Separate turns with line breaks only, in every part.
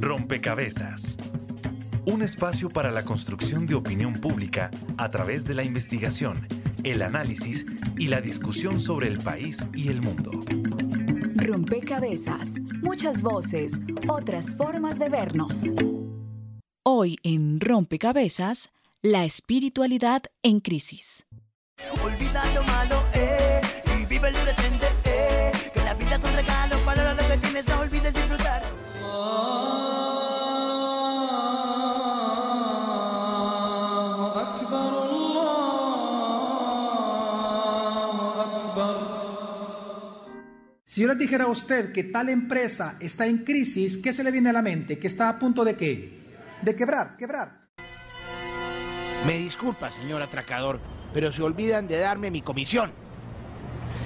Rompecabezas. Un espacio para la construcción de opinión pública a través de la investigación, el análisis y la discusión sobre el país y el mundo.
Rompecabezas. Muchas voces, otras formas de vernos. Hoy en Rompecabezas, la espiritualidad en crisis. Olvida lo malo, eh, y vive el presente,
Si yo les dijera a usted que tal empresa está en crisis, ¿qué se le viene a la mente? ¿Que está a punto de qué? De quebrar, quebrar.
Me disculpa, señor atracador, pero se olvidan de darme mi comisión.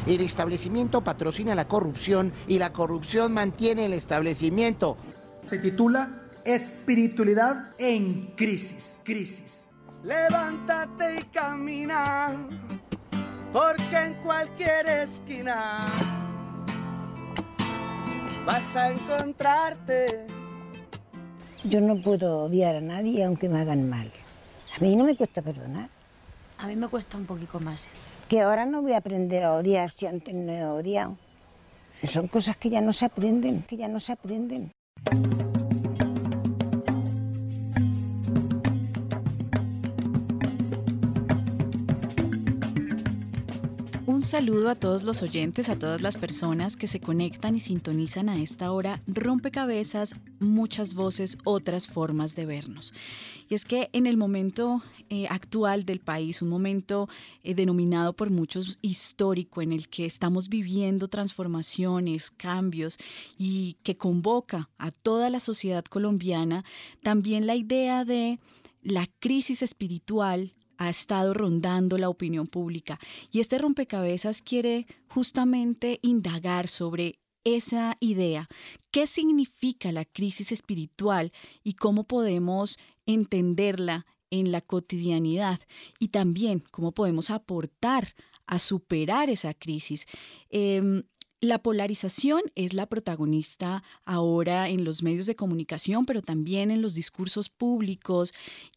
El establecimiento patrocina la corrupción y la corrupción mantiene el establecimiento.
Se titula Espiritualidad en crisis. Crisis.
Levántate y camina, porque en cualquier esquina vas a encontrarte.
Yo no puedo odiar a nadie aunque me hagan mal. A mí no me cuesta perdonar.
A mí me cuesta un poquito más.
Que ahora no voy a aprender a odiar si antes no he odiado. Son cosas que ya no se aprenden, que ya no se aprenden.
Un saludo a todos los oyentes, a todas las personas que se conectan y sintonizan a esta hora. Rompecabezas, muchas voces, otras formas de vernos. Y es que en el momento eh, actual del país, un momento eh, denominado por muchos histórico, en el que estamos viviendo transformaciones, cambios y que convoca a toda la sociedad colombiana, también la idea de la crisis espiritual ha estado rondando la opinión pública. Y este rompecabezas quiere justamente indagar sobre esa idea, qué significa la crisis espiritual y cómo podemos entenderla en la cotidianidad y también cómo podemos aportar a superar esa crisis. Em, la polarización es la protagonista ahora en los medios de comunicación, pero también en los discursos públicos.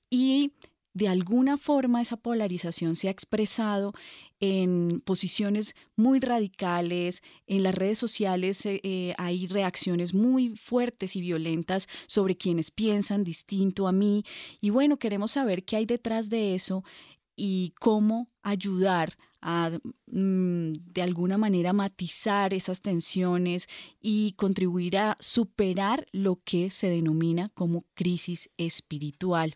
Y de alguna forma esa polarización se ha expresado en posiciones muy radicales, en las redes sociales eh, eh, hay reacciones muy fuertes y violentas sobre quienes piensan distinto a mí. Y bueno, queremos saber qué hay detrás de eso y cómo ayudar a de alguna manera matizar esas tensiones y contribuir a superar lo que se denomina como crisis espiritual.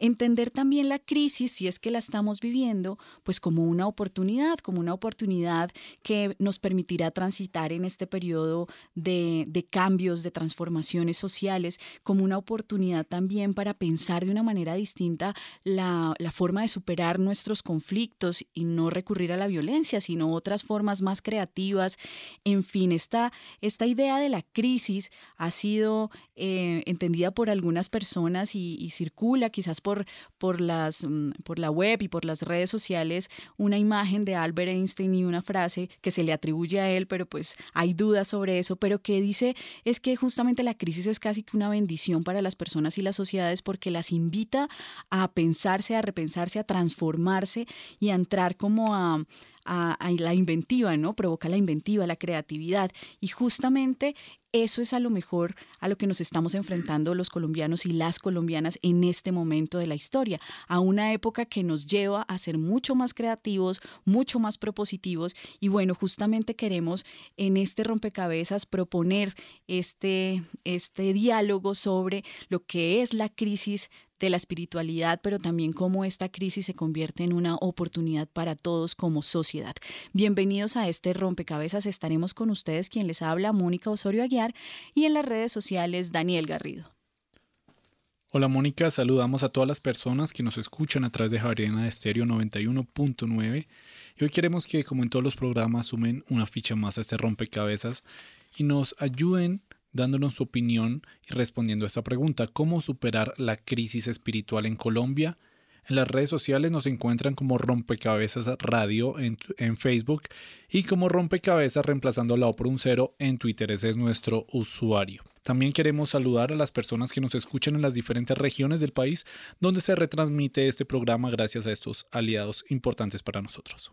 Entender también la crisis, si es que la estamos viviendo, pues como una oportunidad, como una oportunidad que nos permitirá transitar en este periodo de, cambios, de transformaciones sociales, como una oportunidad también para pensar de una manera distinta la forma de superar nuestros conflictos y no recurrir a la violencia, sino otras formas más creativas. En fin, esta, esta idea de la crisis ha sido eh, entendida por algunas personas y, circula quizás por, por, las, mm, por la web y por las redes sociales una imagen de Albert Einstein y una frase que se le atribuye a él, pero pues hay dudas sobre eso, pero que dice es que justamente la crisis es casi que una bendición para las personas y las sociedades porque las invita a pensarse, a repensarse, a transformarse y a entrar como a, a, la inventiva, ¿no? Provoca la inventiva, la creatividad. Y justamente eso es a lo mejor a lo que nos estamos enfrentando los colombianos y las colombianas en este momento de la historia, a una época que nos lleva a ser mucho más creativos, mucho más propositivos y bueno, justamente queremos en este rompecabezas proponer este, este diálogo sobre lo que es la crisis de la espiritualidad, pero también cómo esta crisis se convierte en una oportunidad para todos como sociedad. Bienvenidos a este rompecabezas. Estaremos con ustedes quien les habla, Mónica Osorio Aguiar, y en las redes sociales, Daniel Garrido.
Hola Mónica, saludamos a todas las personas que nos escuchan a través de Javeriana de Estéreo 91.9 y hoy queremos que como en todos los programas sumen una ficha más a este rompecabezas y nos ayuden dándonos su opinión y respondiendo a esta pregunta, ¿cómo superar la crisis espiritual en Colombia? En las redes sociales nos encuentran como Rompecabezas Radio en, en Facebook y como Rompecabezas reemplazando la O por un cero en Twitter. Ese es nuestro usuario. También queremos saludar a las personas que nos escuchan en las diferentes regiones del país donde se retransmite este programa gracias a estos aliados importantes para nosotros.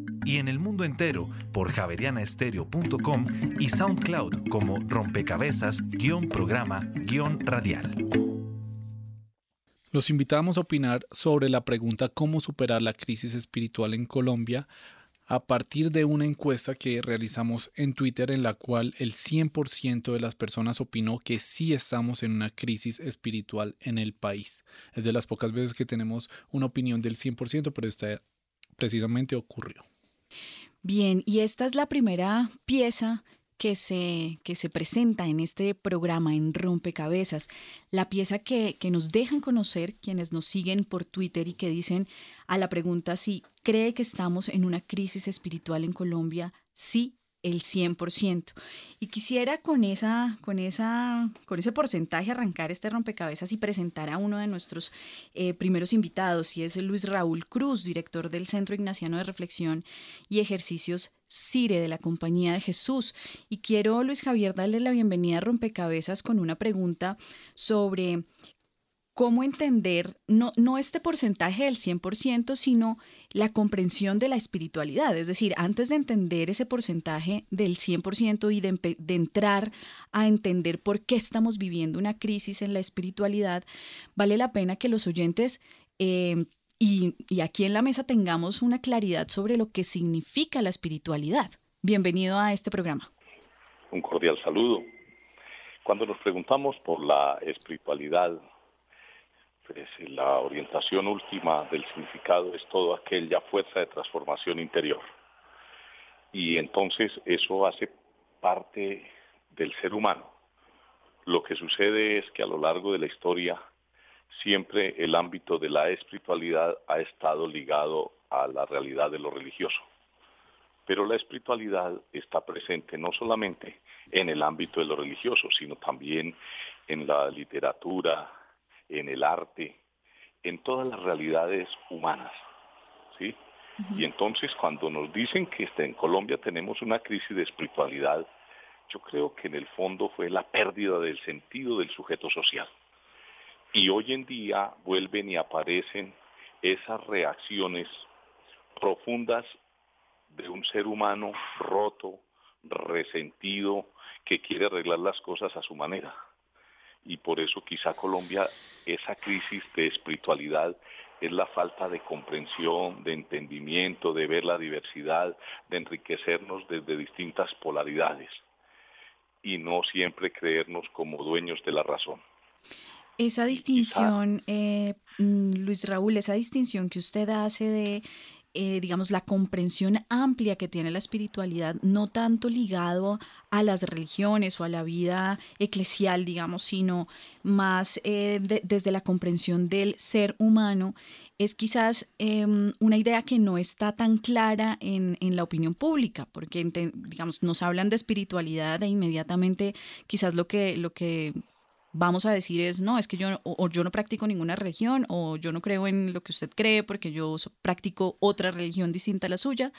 y en el mundo entero por javerianaestereo.com y SoundCloud como rompecabezas-programa-radial.
Los invitamos a opinar sobre la pregunta cómo superar la crisis espiritual en Colombia a partir de una encuesta que realizamos en Twitter en la cual el 100% de las personas opinó que sí estamos en una crisis espiritual en el país. Es de las pocas veces que tenemos una opinión del 100%, pero esta precisamente ocurrió.
Bien, y esta es la primera pieza que se, que se presenta en este programa en Rompecabezas, la pieza que, que nos dejan conocer quienes nos siguen por Twitter y que dicen a la pregunta si cree que estamos en una crisis espiritual en Colombia, sí el 100%. Y quisiera con, esa, con, esa, con ese porcentaje arrancar este rompecabezas y presentar a uno de nuestros eh, primeros invitados, y es Luis Raúl Cruz, director del Centro Ignaciano de Reflexión y Ejercicios CIRE de la Compañía de Jesús. Y quiero, Luis Javier, darle la bienvenida a Rompecabezas con una pregunta sobre cómo entender no, no este porcentaje del 100%, sino la comprensión de la espiritualidad. Es decir, antes de entender ese porcentaje del 100% y de, entrar a entender por qué estamos viviendo una crisis en la espiritualidad, vale la pena que los oyentes... Eh, y, y aquí en la mesa tengamos una claridad sobre lo que significa la espiritualidad. Bienvenido a este programa.
Un cordial saludo. Cuando nos preguntamos por la espiritualidad, pues, la orientación última del significado es todo aquella fuerza de transformación interior. Y entonces eso hace parte del ser humano. Lo que sucede es que a lo largo de la historia siempre el ámbito de la espiritualidad ha estado ligado a la realidad de lo religioso. Pero la espiritualidad está presente no solamente en el ámbito de lo religioso, sino también en la literatura, en el arte, en todas las realidades humanas. ¿sí? Y entonces cuando nos dicen que en Colombia tenemos una crisis de espiritualidad, yo creo que en el fondo fue la pérdida del sentido del sujeto social. Y hoy en día vuelven y aparecen esas reacciones profundas de un ser humano roto, resentido, que quiere arreglar las cosas a su manera y por eso quizá Colombia, esa crisis de espiritualidad es la falta de comprensión, de entendimiento, de ver la diversidad, de enriquecernos desde distintas polaridades y no siempre creernos como dueños de la razón.
Esa distinción, eh, mm, Luis Raúl, esa distinción que usted hace de eh, digamos, la comprensión amplia que tiene la espiritualidad, no tanto ligado a las religiones o a la vida eclesial, digamos, sino más eh, desde la comprensión del ser humano, es quizás em, una idea que no está tan clara en, en la opinión pública, porque, digamos, nos hablan de espiritualidad e inmediatamente quizás lo que, lo que vamos a decir es, no, es que yo, o, yo no practico ninguna religión, o yo no creo en lo que usted cree porque yo practico otra religión distinta a la suya.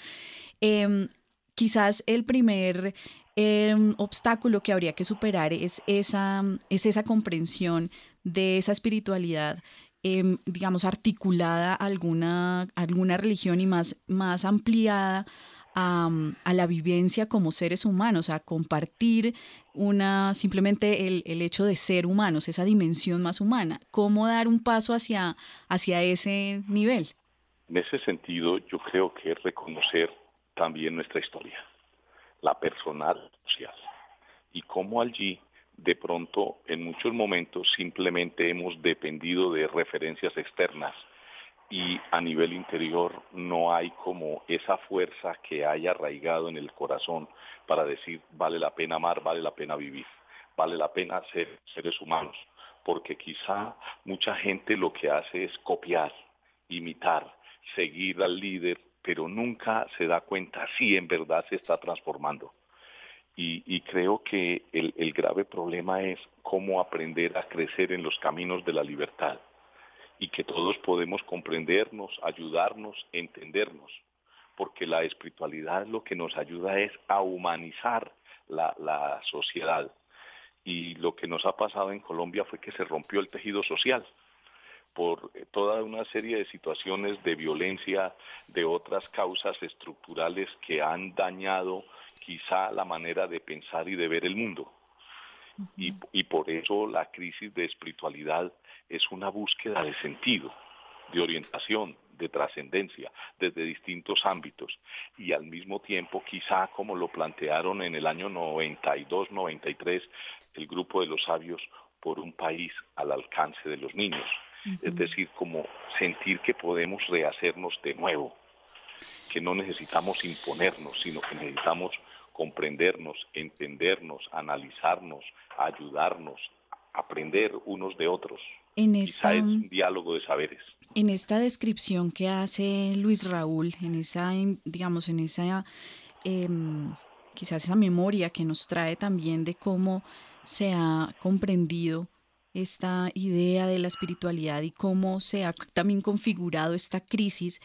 Em, quizás el primer em, obstáculo que habría que superar es esa, es esa comprensión de esa espiritualidad em, digamos, articulada a alguna, alguna religión y más, más ampliada a, la vivencia como seres humanos, a compartir una, simplemente el, el, hecho de ser humanos, esa dimensión más humana. ¿Cómo dar un paso hacia, hacia ese nivel?
En ese sentido, yo creo que es reconocer también nuestra historia, la personal social, y cómo allí de pronto en muchos momentos simplemente hemos dependido de referencias externas y a nivel interior no hay como esa fuerza que haya arraigado en el corazón para decir vale la pena amar, vale la pena vivir, vale la pena ser seres humanos, porque quizá mucha gente lo que hace es copiar, imitar, seguir al líder, pero nunca se da cuenta si en verdad se está transformando. Y, creo que el grave problema es cómo aprender a crecer en los caminos de la libertad y que todos podemos comprendernos, ayudarnos, entendernos, porque la espiritualidad lo que nos ayuda es a humanizar la, sociedad. Y lo que nos ha pasado en Colombia fue que se rompió el tejido social por toda una serie de situaciones de violencia, de otras causas estructurales que han dañado quizá la manera de pensar y de ver el mundo. y, y, por eso la crisis de espiritualidad es una búsqueda de sentido, de orientación, de trascendencia, desde distintos ámbitos. Y al mismo tiempo, quizá como lo plantearon en el año 92-93, el grupo de los sabios por un país al alcance de los niños. Es decir, como sentir que podemos rehacernos de nuevo, que no necesitamos imponernos, sino que necesitamos comprendernos, entendernos, analizarnos, ayudarnos, aprender unos de otros.
En esta,
es un diálogo de saberes.
En esta descripción que hace Luis Raúl, en esa, digamos, en esa, em, quizás esa memoria que nos trae también de cómo se ha comprendido esta idea de la espiritualidad y cómo se ha también configurado esta crisis,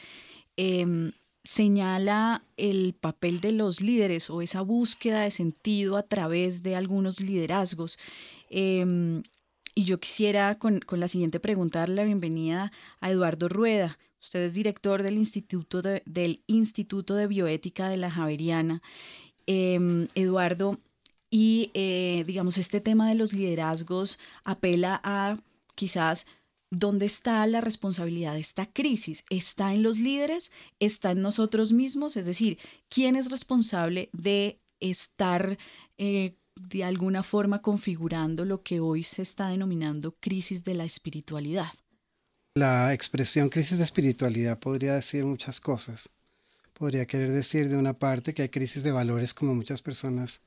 em, señala el papel de los líderes o esa búsqueda de sentido a través de algunos liderazgos. Em, y yo quisiera con, la siguiente pregunta darle la bienvenida a Eduardo Rueda. Usted es director del Instituto de, del Instituto de Bioética de la Javeriana. Em, Eduardo, y eh, digamos, este tema de los liderazgos apela a quizás dónde está la responsabilidad de esta crisis. ¿Está en los líderes? ¿Está en nosotros mismos? Es decir, ¿quién es responsable de estar eh, de alguna forma configurando lo que hoy se está denominando crisis de la espiritualidad.
La expresión crisis de espiritualidad podría decir muchas cosas. Podría querer decir de una parte que hay crisis de valores como muchas personas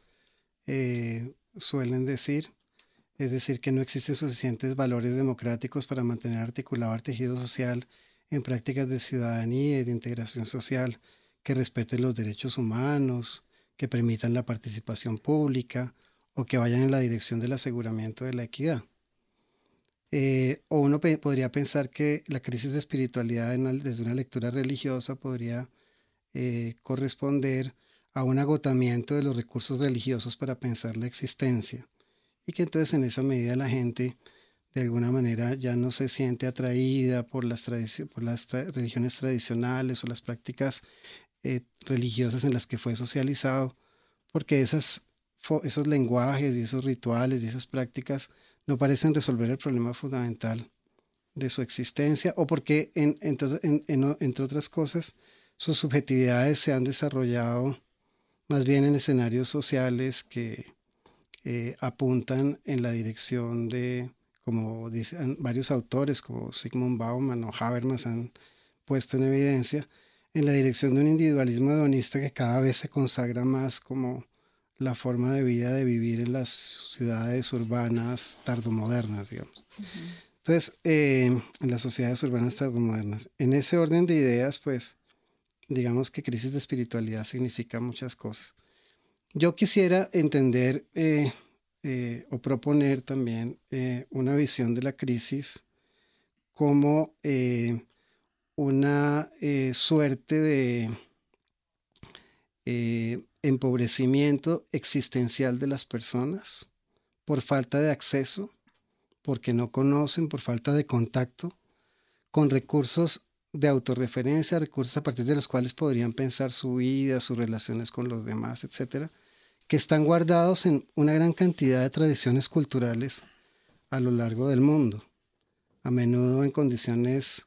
eh, suelen decir, es decir, que no existen suficientes valores democráticos para mantener articulado el tejido social en prácticas de ciudadanía y de integración social que respeten los derechos humanos, que permitan la participación pública o que vayan en la dirección del aseguramiento de la equidad. Eh, o uno podría pensar que la crisis de espiritualidad desde una lectura religiosa podría eh, corresponder a un agotamiento de los recursos religiosos para pensar la existencia y que entonces en esa medida la gente de alguna manera ya no se siente atraída por las, por las religiones tradicionales o las prácticas eh, religiosas en las que fue socializado, porque esos lenguajes y esos rituales y esas prácticas no parecen resolver el problema fundamental de su existencia o porque, en, entre otras cosas, sus subjetividades se han desarrollado más bien en escenarios sociales que eh, apuntan en la dirección de, como dicen varios autores como Sigmund Bauman o Habermas han puesto en evidencia, en la dirección de un individualismo hedonista que cada vez se consagra más como la forma de vida de vivir en las ciudades urbanas tardomodernas, digamos. Entonces, eh, en las sociedades urbanas tardomodernas. En ese orden de ideas, pues, digamos que crisis de espiritualidad significa muchas cosas. Yo quisiera entender eh, eh, o proponer también una visión de la crisis como una eh, suerte de eh, empobrecimiento existencial de las personas por falta de acceso, porque no conocen, por falta de contacto con recursos de autorreferencia, recursos a partir de los cuales podrían pensar su vida, sus relaciones con los demás, etcétera, que están guardados en una gran cantidad de tradiciones culturales a lo largo del mundo, a menudo en condiciones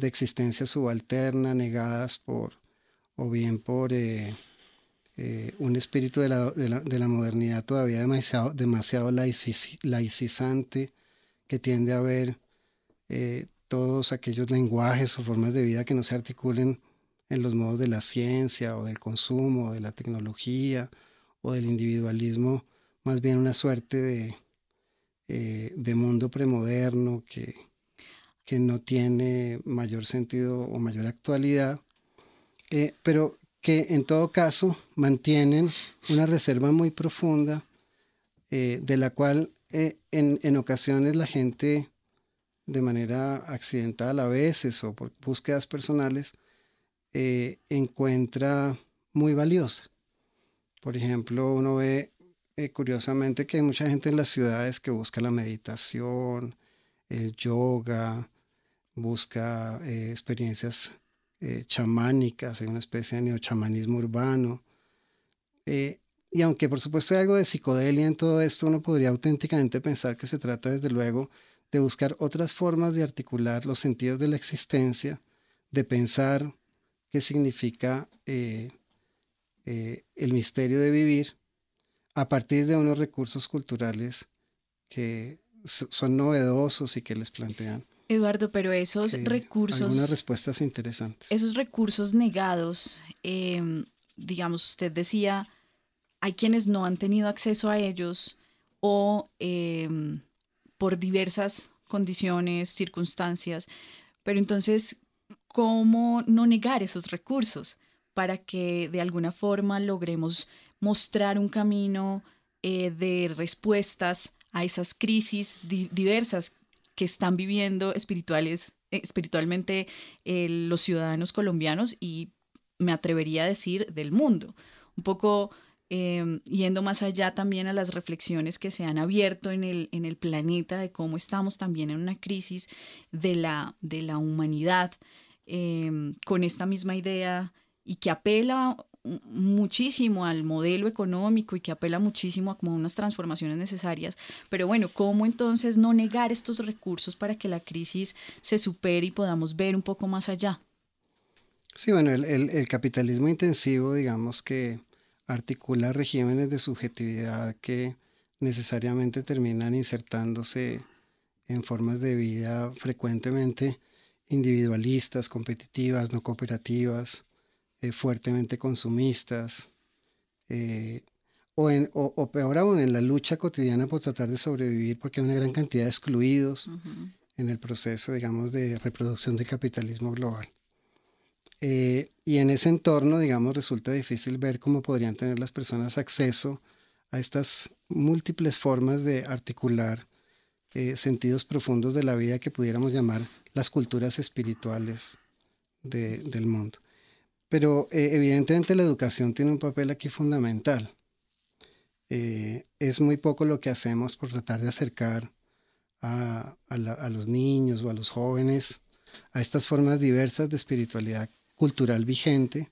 de existencia subalterna, negadas por, o bien por eh, eh, un espíritu de la, de, la, modernidad todavía demasiado, demasiado laicizante, que tiende a ver eh, todos aquellos lenguajes o formas de vida que no se articulen en los modos de la ciencia o del consumo o de la tecnología o del individualismo, más bien una suerte de, de mundo premoderno que, que no tiene mayor sentido o mayor actualidad, eh, pero que en todo caso mantienen una reserva muy profunda eh, de la cual en, en, ocasiones la gente de manera accidental a veces o por búsquedas personales encuentra muy valiosa. Por ejemplo, uno ve eh, curiosamente que hay mucha gente en las ciudades que busca la meditación, el yoga, busca eh, experiencias eh, chamánicas, hay una especie de neochamanismo urbano. y aunque por supuesto hay algo de psicodelia en todo esto, uno podría auténticamente pensar que se trata desde luego de buscar otras formas de articular los sentidos de la existencia, de pensar qué significa eh, el misterio de vivir a partir de unos recursos culturales que son novedosos y que les plantean.
Eduardo, pero esos recursos...
Algunas respuestas interesantes.
Esos recursos negados, em, digamos, usted decía, hay quienes no han tenido acceso a ellos o em, por diversas condiciones, circunstancias, pero entonces, ¿cómo no negar esos recursos? para que de alguna forma logremos mostrar un camino eh, de respuestas a esas crisis diversas que están viviendo espirituales, eh, espiritualmente eh, los ciudadanos colombianos y me atrevería a decir del mundo. Un poco em, yendo más allá también a las reflexiones que se han abierto en el, en el planeta de cómo estamos también en una crisis de la, de la humanidad, em, con esta misma idea y que apela muchísimo al modelo económico y que apela muchísimo a unas transformaciones necesarias. Pero bueno, ¿cómo entonces no negar estos recursos para que la crisis se supere y podamos ver un poco más allá?
Sí, bueno, el, el capitalismo intensivo, digamos que articula regímenes de subjetividad que necesariamente terminan insertándose en formas de vida frecuentemente individualistas, competitivas, no cooperativas, eh, fuertemente consumistas, eh, o, en, o, peor aún, en la lucha cotidiana por tratar de sobrevivir, porque hay una gran cantidad de excluidos en el proceso, digamos, de reproducción del capitalismo global. Eh, y en ese entorno, digamos, resulta difícil ver cómo podrían tener las personas acceso a estas múltiples formas de articular sentidos profundos de la vida que pudiéramos llamar las culturas espirituales del mundo. Pero eh, evidentemente la educación tiene un papel aquí fundamental. Eh, es muy poco lo que hacemos por tratar de acercar a, los niños o a los jóvenes a estas formas diversas de espiritualidad cultural vigente.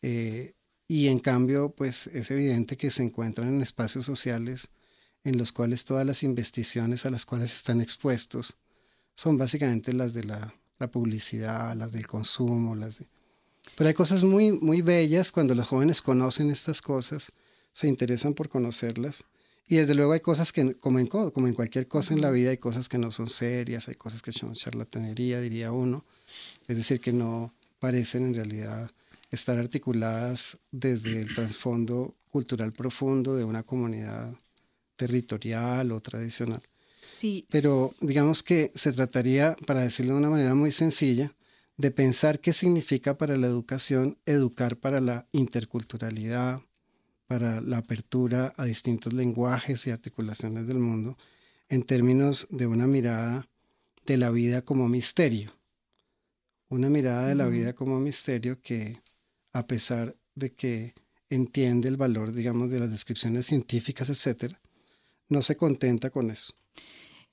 Eh, y en cambio, pues es evidente que se encuentran en espacios sociales en los cuales todas las investigaciones a las cuales están expuestos son básicamente las de la, la publicidad, las del consumo, las de, pero hay cosas muy, muy bellas cuando los jóvenes conocen estas cosas, se interesan por conocerlas. Y desde luego hay cosas que, como en, como en cualquier cosa en la vida, hay cosas que no son serias, hay cosas que son charlatanería, diría uno. Es decir, que no parecen en realidad estar articuladas desde el trasfondo cultural profundo de una comunidad territorial o tradicional.
Sí.
Pero digamos que se trataría, para decirlo de una manera muy sencilla, de pensar qué significa para la educación educar para la interculturalidad, para la apertura a distintos lenguajes y articulaciones del mundo, en términos de una mirada de la vida como misterio. Una mirada de la vida como misterio que, a pesar de que entiende el valor, digamos, de las descripciones científicas, etc., no se contenta con eso.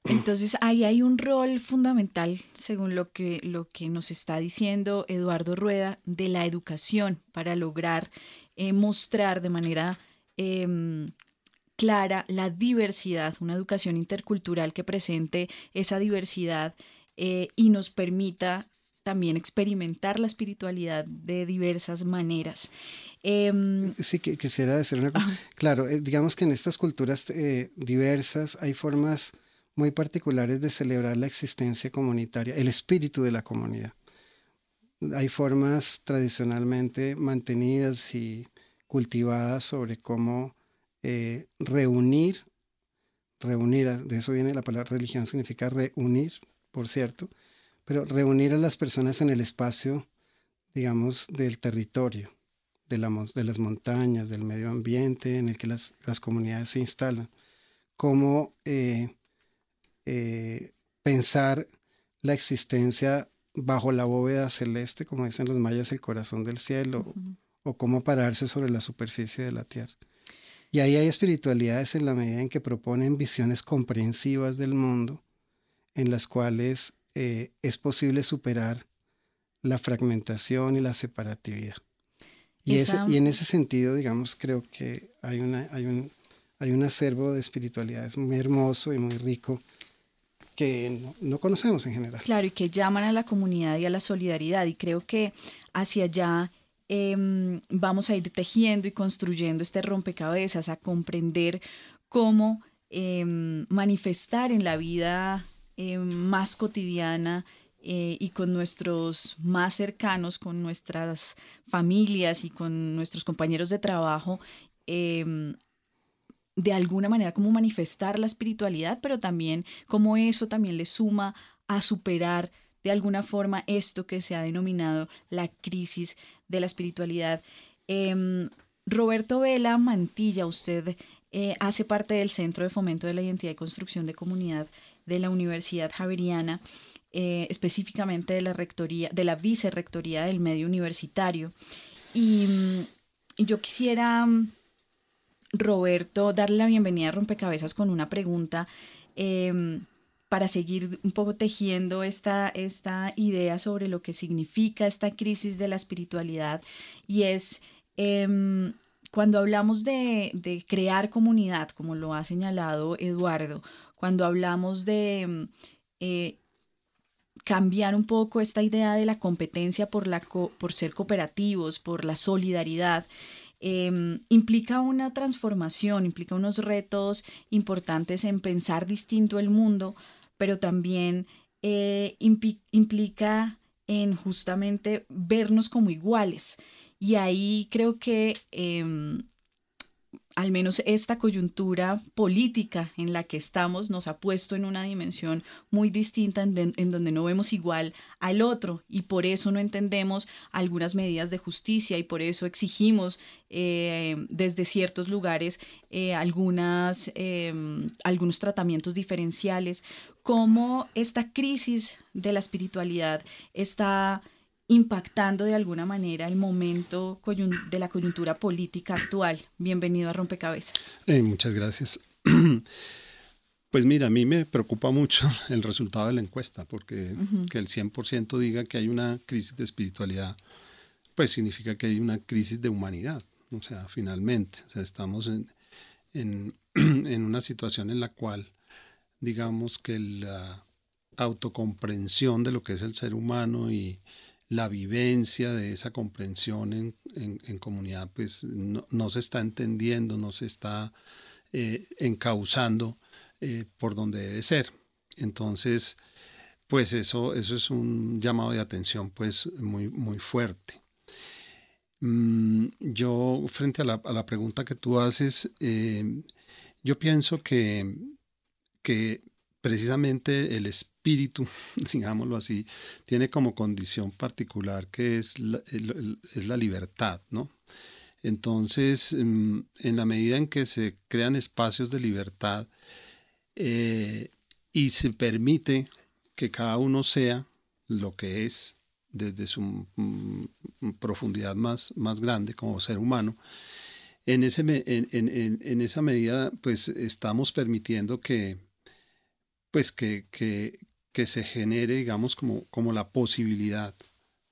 Entonces ahí hay un rol fundamental, según lo que, lo que nos está diciendo Eduardo Rueda, de la educación para lograr eh, mostrar de manera em, clara la diversidad, una educación intercultural que presente esa diversidad eh, y nos permita también experimentar la espiritualidad de diversas maneras.
Em, sí, que, quisiera decir una cosa. Claro, eh, digamos que en estas culturas diversas hay formas muy particulares de celebrar la existencia comunitaria, el espíritu de la comunidad. Hay formas tradicionalmente mantenidas y cultivadas sobre cómo eh, reunir, reunir, de eso viene la palabra religión, significa reunir, por cierto, pero reunir a las personas en el espacio, digamos, del territorio, de, las montañas, del medio ambiente en el que las, comunidades se instalan. Cómo eh, eh, pensar la existencia bajo la bóveda celeste, como dicen los mayas, el corazón del cielo, o cómo pararse sobre la superficie de la tierra. Y ahí hay espiritualidades en la medida en que proponen visiones comprensivas del mundo, en las cuales eh, es posible superar la fragmentación y la separatividad. Y, y, en ese sentido, digamos, creo que hay, una, hay, un, hay un acervo de espiritualidades muy hermoso y muy rico que no, conocemos en general.
Claro, y que llaman a la comunidad y a la solidaridad. Y creo que hacia allá em, vamos a ir tejiendo y construyendo este rompecabezas, a comprender cómo em, manifestar en la vida em, más cotidiana eh, y con nuestros más cercanos, con nuestras familias y con nuestros compañeros de trabajo, de alguna manera como manifestar la espiritualidad, pero también como eso también le suma a superar de alguna forma esto que se ha denominado la crisis de la espiritualidad. Em, Roberto Vela Mantilla, usted eh, hace parte del Centro de Fomento de la Identidad y Construcción de Comunidad de la Universidad Javeriana, eh, específicamente de la rectoría, de la vicerrectoría del medio universitario. Y, y yo quisiera Roberto, darle la bienvenida a Rompecabezas con una pregunta em, para seguir un poco tejiendo esta, esta idea sobre lo que significa esta crisis de la espiritualidad. Y es em, cuando hablamos de, crear comunidad, como lo ha señalado Eduardo, cuando hablamos de em, eh, cambiar un poco esta idea de la competencia por, la por ser cooperativos, por la solidaridad, Em, implica una transformación, implica unos retos importantes en pensar distinto el mundo, pero también eh, implica en justamente vernos como iguales. Y ahí creo que em, al menos esta coyuntura política en la que estamos nos ha puesto en una dimensión muy distinta en, donde no vemos igual al otro y por eso no entendemos algunas medidas de justicia y por eso exigimos eh, desde ciertos lugares eh, algunas, em, algunos tratamientos diferenciales, cómo esta crisis de la espiritualidad está impactando de alguna manera el momento de la coyuntura política actual. Bienvenido a Rompecabezas.
Eh, muchas gracias. Pues mira, a mí me preocupa mucho el resultado de la encuesta, porque que el 100% diga que hay una crisis de espiritualidad, pues significa que hay una crisis de humanidad. O sea, finalmente, o sea, estamos en, en, en una situación en la cual, digamos que la autocomprensión de lo que es el ser humano y, la vivencia de esa comprensión en, en, comunidad pues no, no, se está entendiendo, no se está eh, encauzando eh, por donde debe ser. Entonces, pues eso, eso es un llamado de atención pues muy, muy fuerte. Mm, yo, frente a la, a la, pregunta que tú haces, eh, yo pienso que, que precisamente el espíritu, digámoslo así, tiene como condición particular que es la, es la libertad, ¿no? Entonces, mm, en la medida en que se crean espacios de libertad eh, y se permite que cada uno sea lo que es desde su mm, profundidad más, más grande como ser humano, en, ese, en, en, en esa medida pues estamos permitiendo que, pues que, que, se genere, digamos, como, como la posibilidad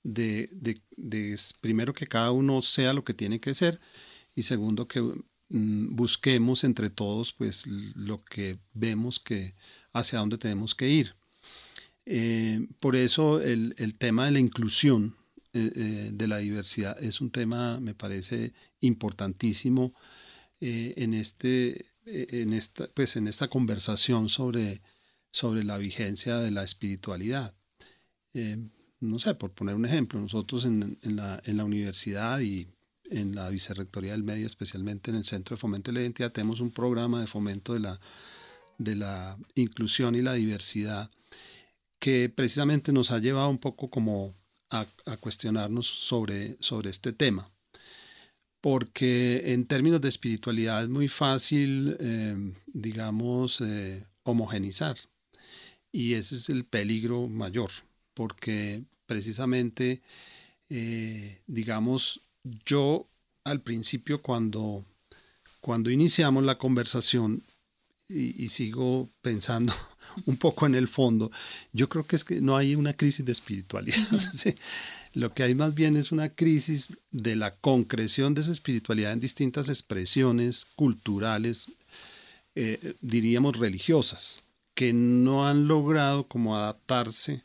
de, de, primero, que cada uno sea lo que tiene que ser y segundo, que mm, busquemos entre todos, pues, lo que vemos que hacia dónde tenemos que ir. Eh, por eso el, el, tema de la inclusión eh, eh, de la diversidad es un tema, me parece, importantísimo en, este, en, esta, pues, en esta conversación sobre sobre la vigencia de la espiritualidad. Eh, no sé, por poner un ejemplo, nosotros en, la, universidad y en la Vicerrectoría del Medio, especialmente en el Centro de Fomento de la Identidad, tenemos un programa de fomento de la, inclusión y la diversidad que precisamente nos ha llevado un poco como a, cuestionarnos sobre, sobre este tema. Porque en términos de espiritualidad es muy fácil, eh, digamos, eh, homogenizar. Y ese es el peligro mayor, porque precisamente, eh, digamos, yo al principio cuando, cuando iniciamos la conversación, y, sigo pensando un poco en el fondo, yo creo que es que no hay una crisis de espiritualidad. Lo que hay más bien es una crisis de la concreción de esa espiritualidad en distintas expresiones culturales, eh, diríamos religiosas, que no han logrado como adaptarse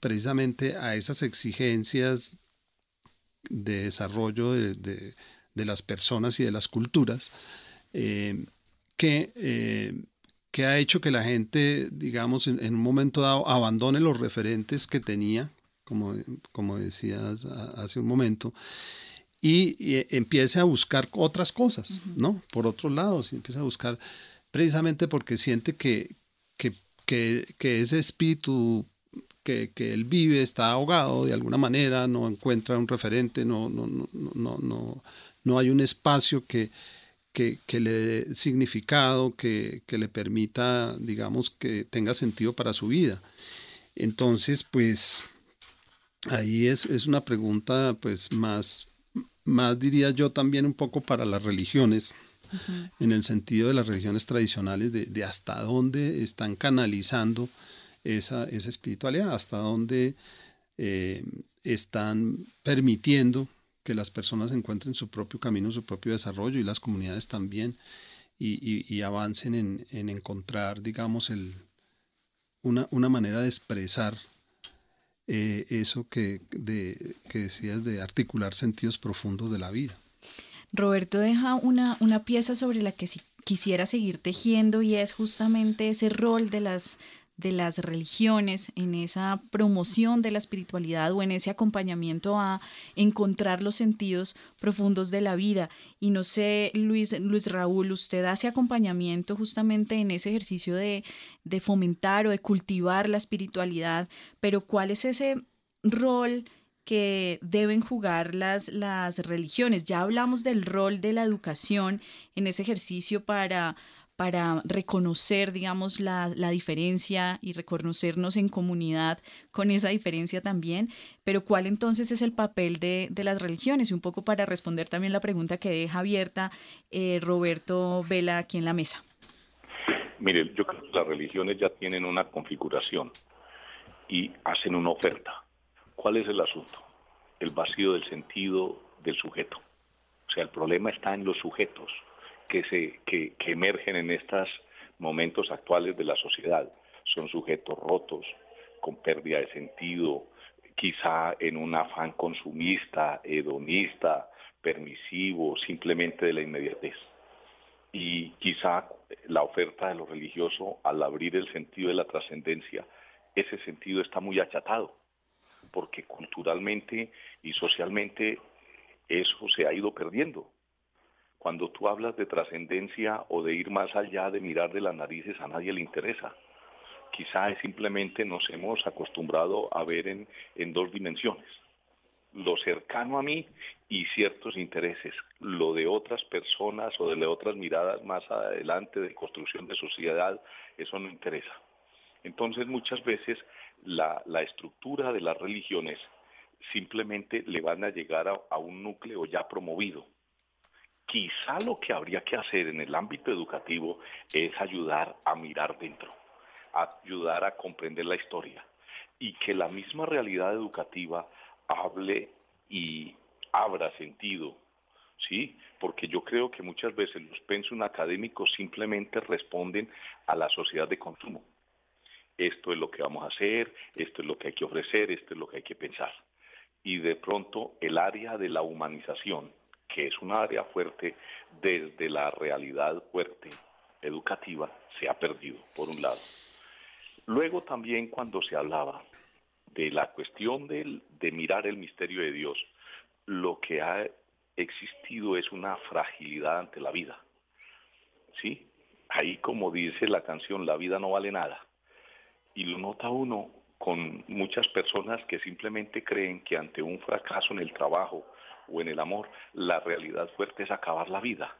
precisamente a esas exigencias de desarrollo de, las personas y de las culturas, eh, que, eh, que, ha hecho que la gente, digamos, en, un momento dado abandone los referentes que tenía, como, como decías hace un momento, y, empiece a buscar otras cosas, ¿no? Por otros lados, y empieza a buscar precisamente porque siente que, que, que ese espíritu que, él vive está ahogado de alguna manera, no encuentra un referente, no, no, no, no, no, no hay un espacio que, que, le dé significado, que, que, le permita, digamos, que tenga sentido para su vida. Entonces, pues ahí es, es una pregunta, pues más, más diría yo también un poco para las religiones, en el sentido de las religiones tradicionales, de, de hasta dónde están canalizando esa, esa espiritualidad, hasta dónde eh, están permitiendo que las personas encuentren su propio camino, su propio desarrollo y las comunidades también, y, avancen en, encontrar, digamos, el, una, una manera de expresar eh, eso que, de, que decías de articular sentidos profundos de la vida.
Roberto deja una, una pieza sobre la que si quisiera seguir tejiendo y es justamente ese rol de las, de las religiones, en esa promoción de la espiritualidad o en ese acompañamiento a encontrar los sentidos profundos de la vida. Y no sé, Luis, Luis Raúl, usted hace acompañamiento justamente en ese ejercicio de, de fomentar o de cultivar la espiritualidad, pero ¿cuál es ese rol? Que deben jugar las, las religiones. Ya hablamos del rol de la educación en ese ejercicio para, para reconocer, digamos, la, diferencia y reconocernos en comunidad con esa diferencia también, pero cuál entonces es el papel de, las religiones y un poco para responder también la pregunta que deja abierta eh, Roberto Vela aquí en la mesa.
Mire, yo creo que las religiones ya tienen una configuración y hacen una oferta. ¿Cuál es el asunto? El vacío del sentido del sujeto. O sea, el problema está en los sujetos que, se, que, emergen en estos momentos actuales de la sociedad. Son sujetos rotos, con pérdida de sentido, quizá en un afán consumista, hedonista, permisivo, simplemente de la inmediatez. Y quizá la oferta de lo religioso, al abrir el sentido de la trascendencia, ese sentido está muy achatado, porque culturalmente y socialmente eso se ha ido perdiendo. Cuando tú hablas de trascendencia o de ir más allá de mirar de las narices, a nadie le interesa. Quizá simplemente nos hemos acostumbrado a ver en, en dos dimensiones. Lo cercano a mí y ciertos intereses. Lo de otras personas o de otras miradas más adelante de construcción de sociedad, eso no interesa. Entonces muchas veces la, estructura de las religiones simplemente le van a llegar a un núcleo ya promovido Quizá lo que habría que hacer en el ámbito educativo es ayudar a mirar dentro, ayudar a comprender la historia y que la misma realidad educativa hable y abra sentido, ¿sí? Porque yo creo que muchas veces los pensum académicos simplemente responden a la sociedad de consumo. Esto es lo que vamos a hacer, esto es lo que hay que ofrecer, esto es lo que hay que pensar. Y de pronto el área de la humanización, que es un área fuerte desde la realidad fuerte educativa se ha perdido, por un lado. Luego también cuando se hablaba de la cuestión de mirar el misterio de Dios, lo que ha existido es una fragilidad ante la vida. ¿Sí? Ahí como dice la canción, la vida no vale nada. Y lo nota uno con muchas personas que simplemente creen que ante un fracaso en el trabajo o en el amor, la realidad fuerte es acabar la vida.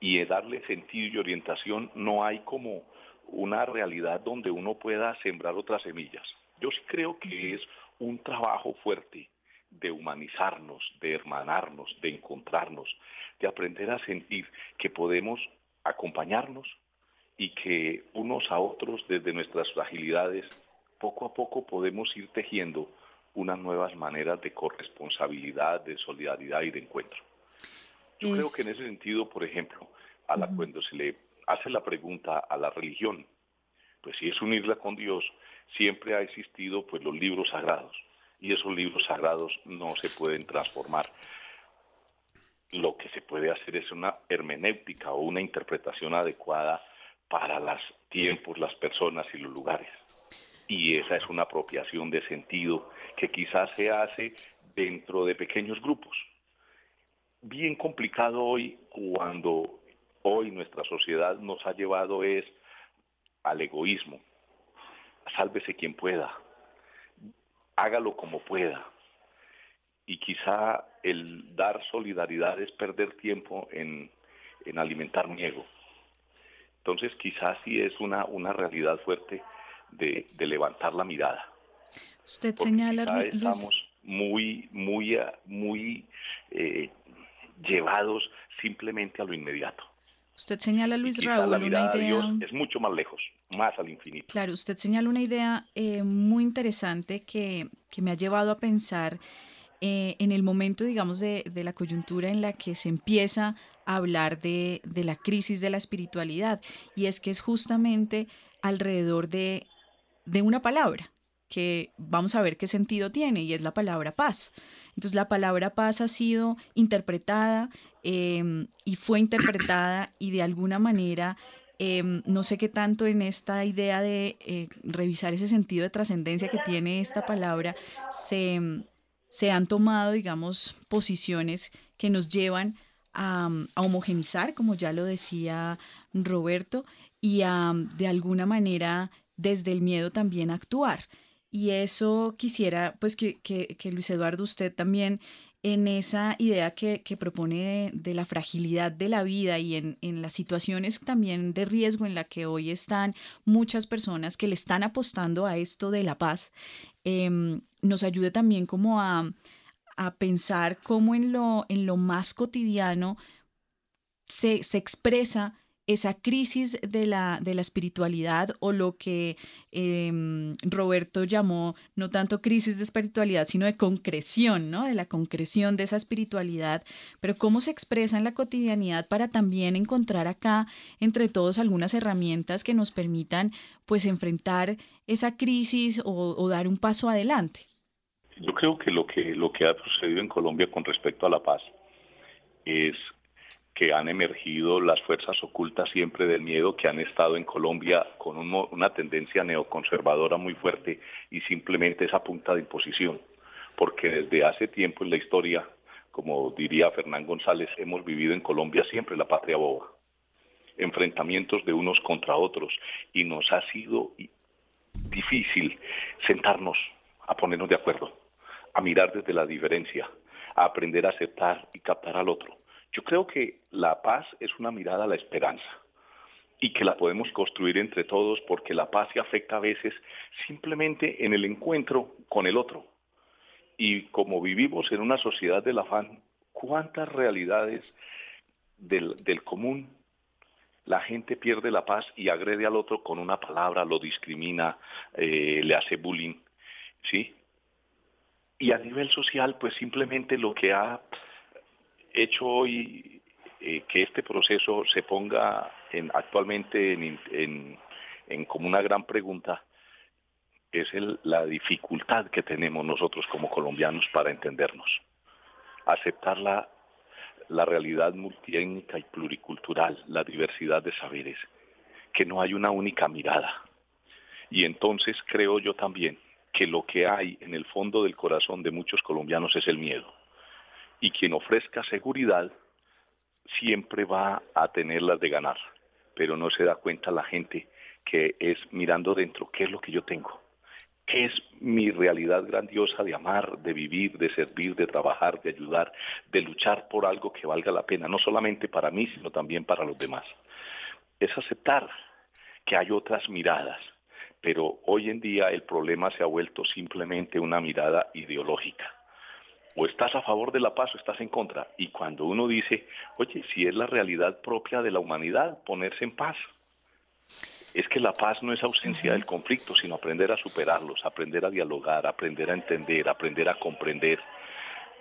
Y darle sentido y orientación no hay como una realidad donde uno pueda sembrar otras semillas. Yo sí creo que es un trabajo fuerte de humanizarnos, de hermanarnos, de encontrarnos, de aprender a sentir que podemos acompañarnos y que unos a otros desde nuestras fragilidades poco a poco podemos ir tejiendo unas nuevas maneras de corresponsabilidad, de solidaridad y de encuentro. Yo creo que en ese sentido, por ejemplo, a la, cuando se le hace la pregunta a la religión, pues si es unirla con Dios, siempre ha existido pues los libros sagrados y esos libros sagrados no se pueden transformar. Lo que se puede hacer es una hermenéutica o una interpretación adecuada para los tiempos, las personas y los lugares. Y esa es una apropiación de sentido que quizás se hace dentro de pequeños grupos. Bien complicado hoy cuando hoy nuestra sociedad nos ha llevado es al egoísmo. Sálvese quien pueda, hágalo como pueda. Y quizá el dar solidaridad es perder tiempo en, alimentar mi ego. Entonces quizás sí es una, una realidad fuerte de, levantar la mirada.
Usted señala,
Estamos muy, muy, muy eh, llevados simplemente a lo inmediato.
Usted señala, Luis Raúl, una idea...
es mucho más lejos, más al infinito.
Claro, usted señala una idea eh, muy interesante que, me ha llevado a pensar eh, en el momento, digamos, de, la coyuntura en la que se empieza a hablar de, de la crisis de la espiritualidad. Y es que es justamente alrededor de, de una palabra que vamos a ver qué sentido tiene y es la palabra paz. Entonces la palabra paz ha sido interpretada em, y fue interpretada y de alguna manera, em, no sé qué tanto en esta idea de eh, revisar ese sentido de trascendencia que tiene esta palabra, se, se, han tomado, digamos, posiciones que nos llevan a, a homogenizar, como ya lo decía Roberto, y a de alguna manera desde el miedo también actuar. Y eso quisiera, pues, que, Luis Eduardo, usted también en esa idea que, propone de, la fragilidad de la vida y en, las situaciones también de riesgo en la que hoy están muchas personas que le están apostando a esto de la paz, em, nos ayude también como a, pensar cómo en lo, en lo más cotidiano se, se expresa esa crisis de la, de la espiritualidad o lo que em, Roberto llamó no tanto crisis de espiritualidad, sino de concreción, ¿no? De la concreción de esa espiritualidad, pero cómo se expresa en la cotidianidad para también encontrar acá entre todos algunas herramientas que nos permitan pues enfrentar esa crisis o dar un paso adelante.
Yo creo que lo que lo que ha sucedido en Colombia con respecto a la paz es que han emergido las fuerzas ocultas siempre del miedo que han estado en Colombia con una tendencia neoconservadora muy fuerte y simplemente esa punta de imposición. Porque desde hace tiempo en la historia, como diría Fernán González, hemos vivido en Colombia siempre la patria boba. Enfrentamientos de unos contra otros y nos ha sido difícil sentarnos a ponernos de acuerdo, a mirar desde la diferencia, a aprender a aceptar y captar al otro yo creo que la paz es una mirada a la esperanza y que la podemos construir entre todos porque la paz se afecta a veces simplemente en el encuentro con el otro. Y como vivimos en una sociedad del afán, ¿cuántas realidades del, común la gente pierde la paz y agrede al otro con una palabra, lo discrimina, eh, le hace bullying, ¿sí? Y a nivel social, pues simplemente lo que ha hecho hoy eh, que este proceso se ponga en, actualmente en, como una gran pregunta es la dificultad que tenemos nosotros como colombianos para entendernos, aceptar la, la realidad multiétnica y pluricultural, la diversidad de saberes que no hay una única mirada. Y entonces creo yo también que lo que hay en el fondo del corazón de muchos colombianos es el miedo. Y quien ofrezca seguridad siempre va a tenerlas de ganar, pero no se da cuenta la gente que es mirando dentro, ¿qué es lo que yo tengo? ¿Qué es mi realidad grandiosa de amar, de vivir, de servir, de trabajar, de ayudar, de luchar por algo que valga la pena, no solamente para mí, sino también para los demás? Es aceptar que hay otras miradas, pero hoy en día el problema se ha vuelto simplemente una mirada ideológica. O estás a favor de la paz o estás en contra. Y cuando uno dice, oye, si es la realidad propia de la humanidad, ponerse en paz, es que la paz no es ausencia del conflicto, sino aprender a superarlos, aprender a dialogar, aprender a entender, aprender a comprender,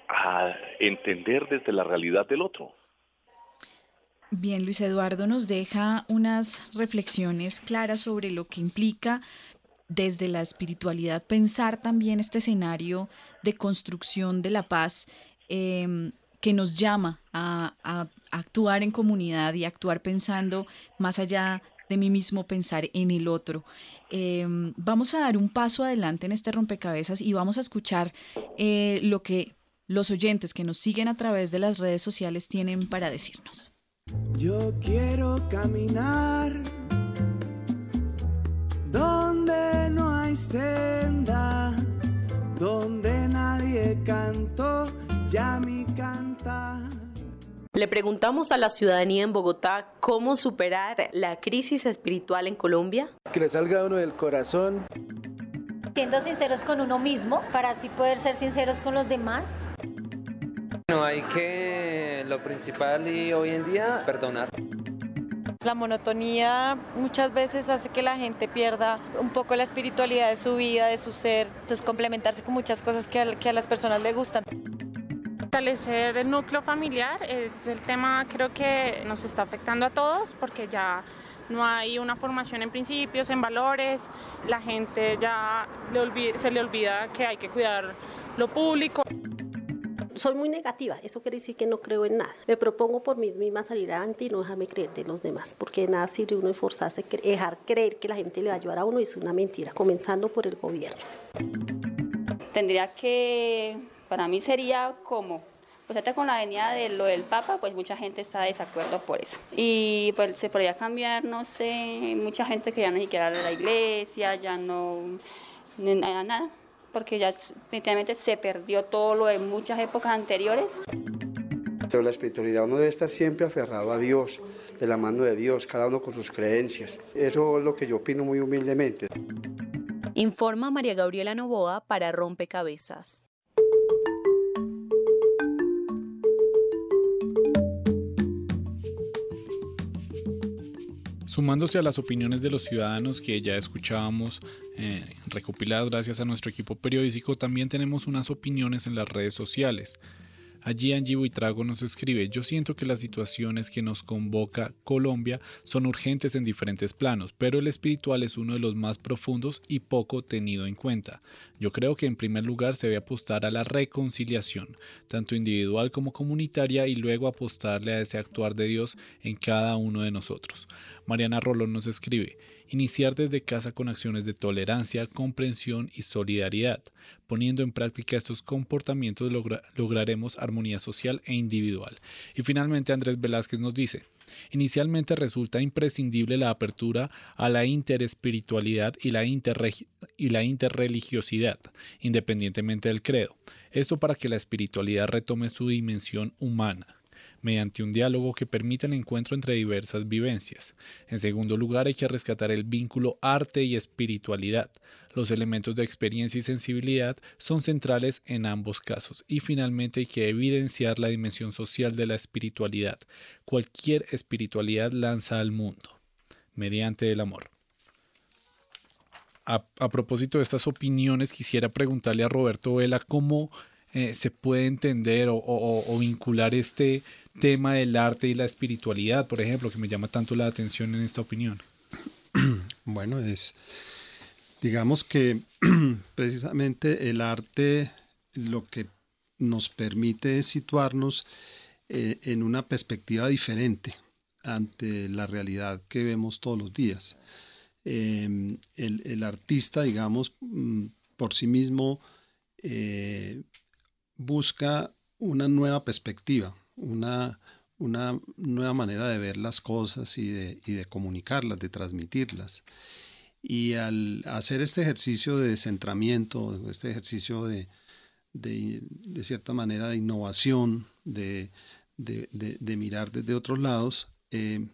a entender desde la realidad del otro.
Bien, Luis Eduardo nos deja unas reflexiones claras sobre lo que implica desde la espiritualidad pensar también este escenario de construcción de la paz em, que nos llama a, actuar en comunidad y actuar pensando más allá de mí mismo, pensar en el otro. Em, vamos a dar un paso adelante en este rompecabezas y vamos a escuchar eh, lo que los oyentes que nos siguen a través de las redes sociales tienen para decirnos.
Yo quiero caminar donde no hay senda, donde nadie cantó ya mi canta.
Le preguntamos a la ciudadanía en Bogotá cómo superar la crisis espiritual en Colombia.
Que le salga uno del corazón.
Siendo sinceros con uno mismo para así poder ser sinceros con los demás.
No hay que, lo principal y hoy en día, perdonar.
La monotonía muchas veces hace que la gente pierda un poco la espiritualidad de su vida, de su ser. Entonces complementarse con muchas cosas que a, que a las personas les gustan.
Fortalecer el núcleo familiar es el tema creo que nos está afectando a todos porque ya no hay una formación en principios, en valores, la gente ya se le olvida que hay que cuidar lo público
soy muy negativa, eso quiere decir que no creo en nada. Me propongo por mí misma salir adelante y no dejarme creer de los demás, porque nada sirve uno esforzarse, dejar creer que la gente le va a ayudar a uno es una mentira, comenzando por el gobierno.
Tendría que, para mí sería como pues ahorita con la venida de lo del Papa, pues mucha gente está de desacuerdo por eso. Y pues se podría cambiar, no sé, mucha gente que ya no siquiera a la iglesia, ya no, nada porque ya definitivamente se perdió todo lo de muchas épocas anteriores.
Pero la espiritualidad uno debe estar siempre aferrado a Dios, de la mano de Dios, cada uno con sus creencias. Eso es lo que yo opino muy humildemente.
Informa María Gabriela Novoa para Rompecabezas.
Sumándose a las opiniones de los ciudadanos que ya escuchábamos eh, recopiladas gracias a nuestro equipo periodístico, también tenemos unas opiniones en las redes sociales. Allí Angie Buitrago nos escribe, yo siento que las situaciones que nos convoca Colombia son urgentes en diferentes planos, pero el espiritual es uno de los más profundos y poco tenido en cuenta. Yo creo que en primer lugar se debe apostar a la reconciliación, tanto individual como comunitaria, y luego apostarle a ese actuar de Dios en cada uno de nosotros. Mariana Rolón nos escribe, Iniciar desde casa con acciones de tolerancia, comprensión y solidaridad. Poniendo en práctica estos comportamientos lograremos armonía social e individual. Y finalmente Andrés Velázquez nos dice, Inicialmente resulta imprescindible la apertura a la interespiritualidad y y la interreligiosidad, independientemente del credo. Esto para que la espiritualidad retome su dimensión humana mediante un diálogo que permita el encuentro entre diversas vivencias. En segundo lugar, hay que rescatar el vínculo arte y espiritualidad. Los elementos de experiencia y sensibilidad son centrales en ambos casos. Y finalmente hay que evidenciar la dimensión social de la espiritualidad. Cualquier espiritualidad lanza al mundo, mediante el amor. A, propósito de estas opiniones, quisiera preguntarle a Roberto Vela cómo eh, se puede entender o, vincular este tema del arte y la espiritualidad, por ejemplo, que me llama tanto la atención en esta opinión?
Bueno, es, digamos que precisamente el arte lo que nos permite es situarnos eh, en una perspectiva diferente ante la realidad que vemos todos los días. Em, el, artista, digamos, mm, por sí mismo eh, busca una nueva perspectiva, una, una nueva manera de ver las cosas y de, y de comunicarlas, de transmitirlas. Y al hacer este ejercicio de descentramiento, este ejercicio de, de, cierta manera de innovación, de, de mirar desde otros lados, eh,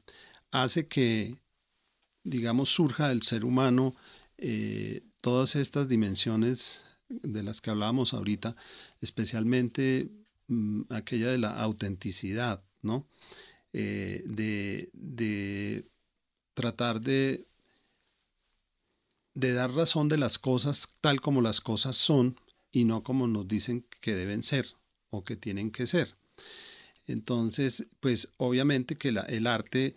hace que, digamos, surja del ser humano eh, todas estas dimensiones de las que hablábamos ahorita, especialmente mm, aquella de la autenticidad, ¿no? Eh, de, de, tratar de, de dar razón de las cosas tal como las cosas son y no como nos dicen que deben ser o que tienen que ser. Entonces, pues obviamente que el arte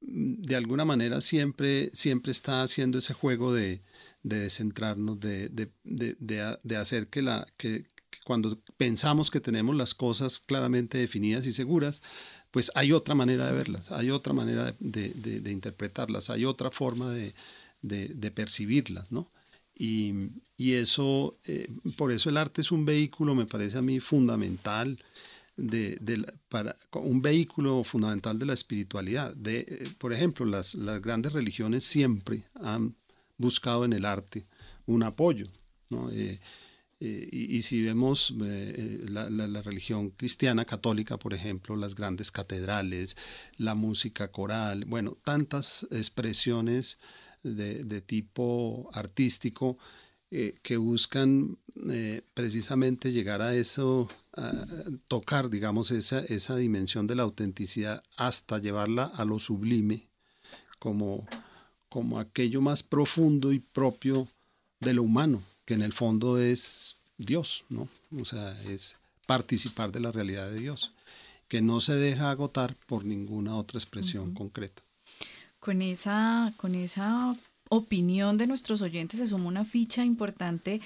mm, de alguna manera siempre, siempre está haciendo ese juego de, de descentrarnos, de, de, de, hacer que, la, que, cuando pensamos que tenemos las cosas claramente definidas y seguras, pues hay otra manera de verlas, hay otra manera de, interpretarlas, hay otra forma de, percibirlas, ¿no? Y, y eso, eh, por eso el arte es un vehículo, me parece a mí fundamental de, para un vehículo fundamental de la espiritualidad. De, eh, por ejemplo, las, las, grandes religiones siempre han buscado en el arte un apoyo. Eh, eh, y, si vemos la, la, religión cristiana católica, por ejemplo, las grandes catedrales, la música coral, bueno, tantas expresiones de, tipo artístico eh, que buscan eh, precisamente llegar a eso, a tocar, digamos, esa, esa dimensión de la autenticidad hasta llevarla a lo sublime, como, como aquello más profundo y propio de lo humano, que en el fondo es Dios, ¿no? O sea, es participar de la realidad de Dios, que no se deja agotar por ninguna otra expresión concreta.
Con esa, con esa opinión de nuestros oyentes se suma una ficha importante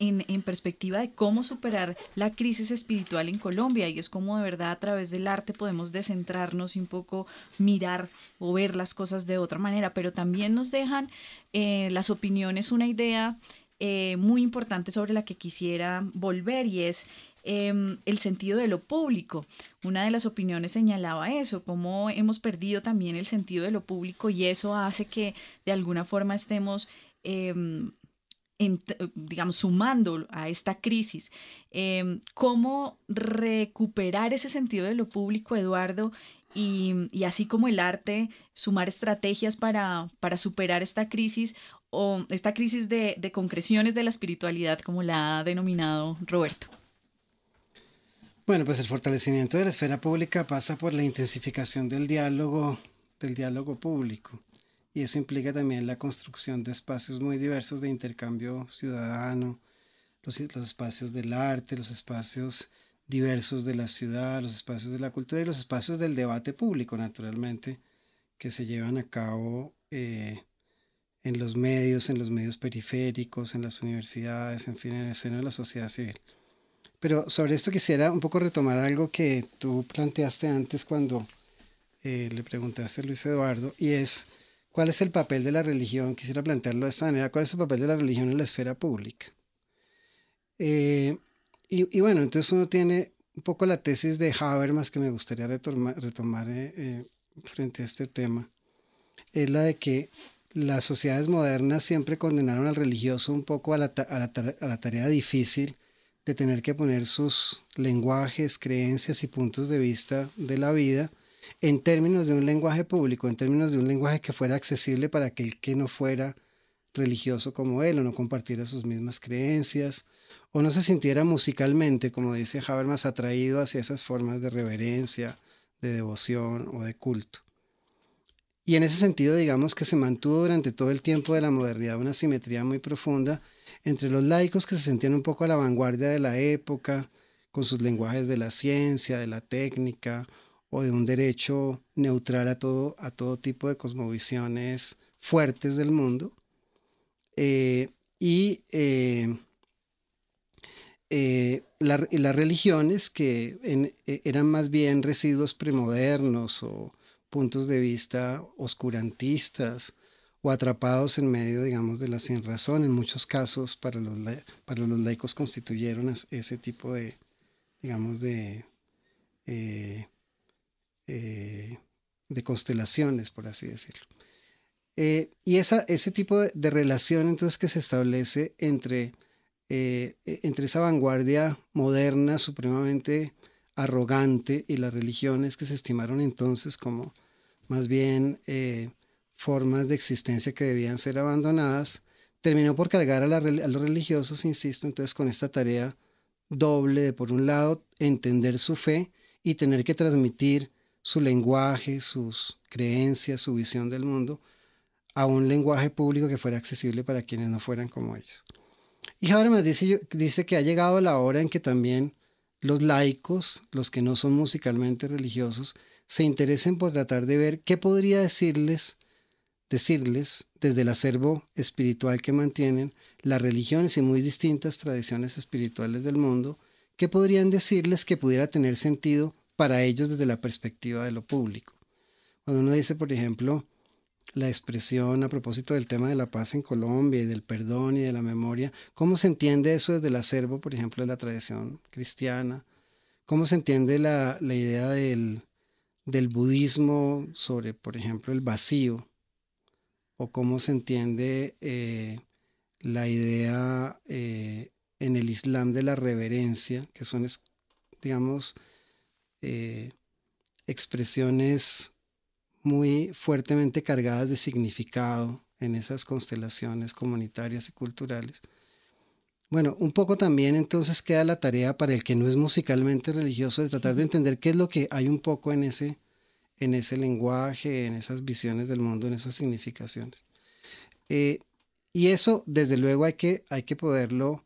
en, en, perspectiva de cómo superar la crisis espiritual en Colombia y es como de verdad a través del arte podemos descentrarnos y un poco mirar o ver las cosas de otra manera, pero también nos dejan eh, las opiniones una idea eh, muy importante sobre la que quisiera volver y es Em, el sentido de lo público. Una de las opiniones señalaba eso, cómo hemos perdido también el sentido de lo público y eso hace que de alguna forma estemos... Em, digamos, sumando a esta crisis. Em, ¿Cómo recuperar ese sentido de lo público, Eduardo? Y, así como el arte, sumar estrategias para, para superar esta crisis o esta crisis de, concreciones de la espiritualidad, como la ha denominado Roberto.
Bueno, pues el fortalecimiento de la esfera pública pasa por la intensificación del diálogo, del diálogo público. Y eso implica también la construcción de espacios muy diversos de intercambio ciudadano, los, los espacios del arte, los espacios diversos de la ciudad, los espacios de la cultura y los espacios del debate público, naturalmente, que se llevan a cabo eh, en los medios, en los medios periféricos, en las universidades, en fin, en el seno de la sociedad civil. Pero sobre esto quisiera un poco retomar algo que tú planteaste antes cuando eh, le preguntaste a Luis Eduardo, y es, ¿cuál es el papel de la religión? Quisiera plantearlo de esta manera, ¿cuál es el papel de la religión en la esfera pública? Eh, y, bueno, entonces uno tiene un poco la tesis de Habermas que me gustaría retomar, retomar eh, frente a este tema, es la de que las sociedades modernas siempre condenaron al religioso un poco a la, tarea difícil de tener que poner sus lenguajes, creencias y puntos de vista de la vida en términos de un lenguaje público, en términos de un lenguaje que fuera accesible para aquel que no fuera religioso como él o no compartiera sus mismas creencias o no se sintiera musicalmente, como dice Habermas, atraído hacia esas formas de reverencia, de devoción o de culto. Y en ese sentido, digamos que se mantuvo durante todo el tiempo de la modernidad una simetría muy profunda entre los laicos que se sentían un poco a la vanguardia de la época, con sus lenguajes de la ciencia, de la técnica o de un derecho neutral a todo, a todo tipo de cosmovisiones fuertes del mundo, eh, y eh, eh, las religiones que eran más bien residuos premodernos o puntos de vista oscurantistas o atrapados en medio, digamos, de la sin razón. En muchos casos, para los, para los laicos constituyeron ese tipo de, digamos, de, eh, eh, de constelaciones, por así decirlo. Eh, y esa, ese tipo de, relación entonces que se establece entre, e, entre esa vanguardia moderna supremamente arrogante y las religiones que se estimaron entonces como más bien formas de existencia que debían ser abandonadas, terminó por cargar a, a, los religiosos, insisto, entonces con esta tarea doble de, por un lado, entender su fe y tener que transmitir su lenguaje, sus creencias, su visión del mundo a un lenguaje público que fuera accesible para quienes no fueran como ellos. Y Habermas dice, dice que ha llegado la hora en que también los laicos, los que no son musicalmente religiosos, se interesen por tratar de ver qué podría decirles, decirles desde el acervo espiritual que mantienen las religiones y muy distintas tradiciones espirituales del mundo, qué podrían decirles que pudiera tener sentido para ellos desde la perspectiva de lo público. Cuando uno dice, por ejemplo, la expresión a propósito del tema de la paz en Colombia y del perdón y de la memoria, ¿cómo se entiende eso desde el acervo, por ejemplo, de la tradición cristiana? ¿Cómo se entiende la, idea del, del budismo sobre, por ejemplo, el vacío? ¿O cómo se entiende eh, la idea eh, en el Islam de la reverencia, que son, digamos, eh, expresiones muy fuertemente cargadas de significado en esas constelaciones comunitarias y culturales. Bueno, un poco también entonces queda la tarea para el que no es musicalmente religioso de tratar de entender qué es lo que hay un poco en ese, en ese lenguaje, en esas visiones del mundo, en esas significaciones. Eh, y eso, desde luego, hay que, hay que poderlo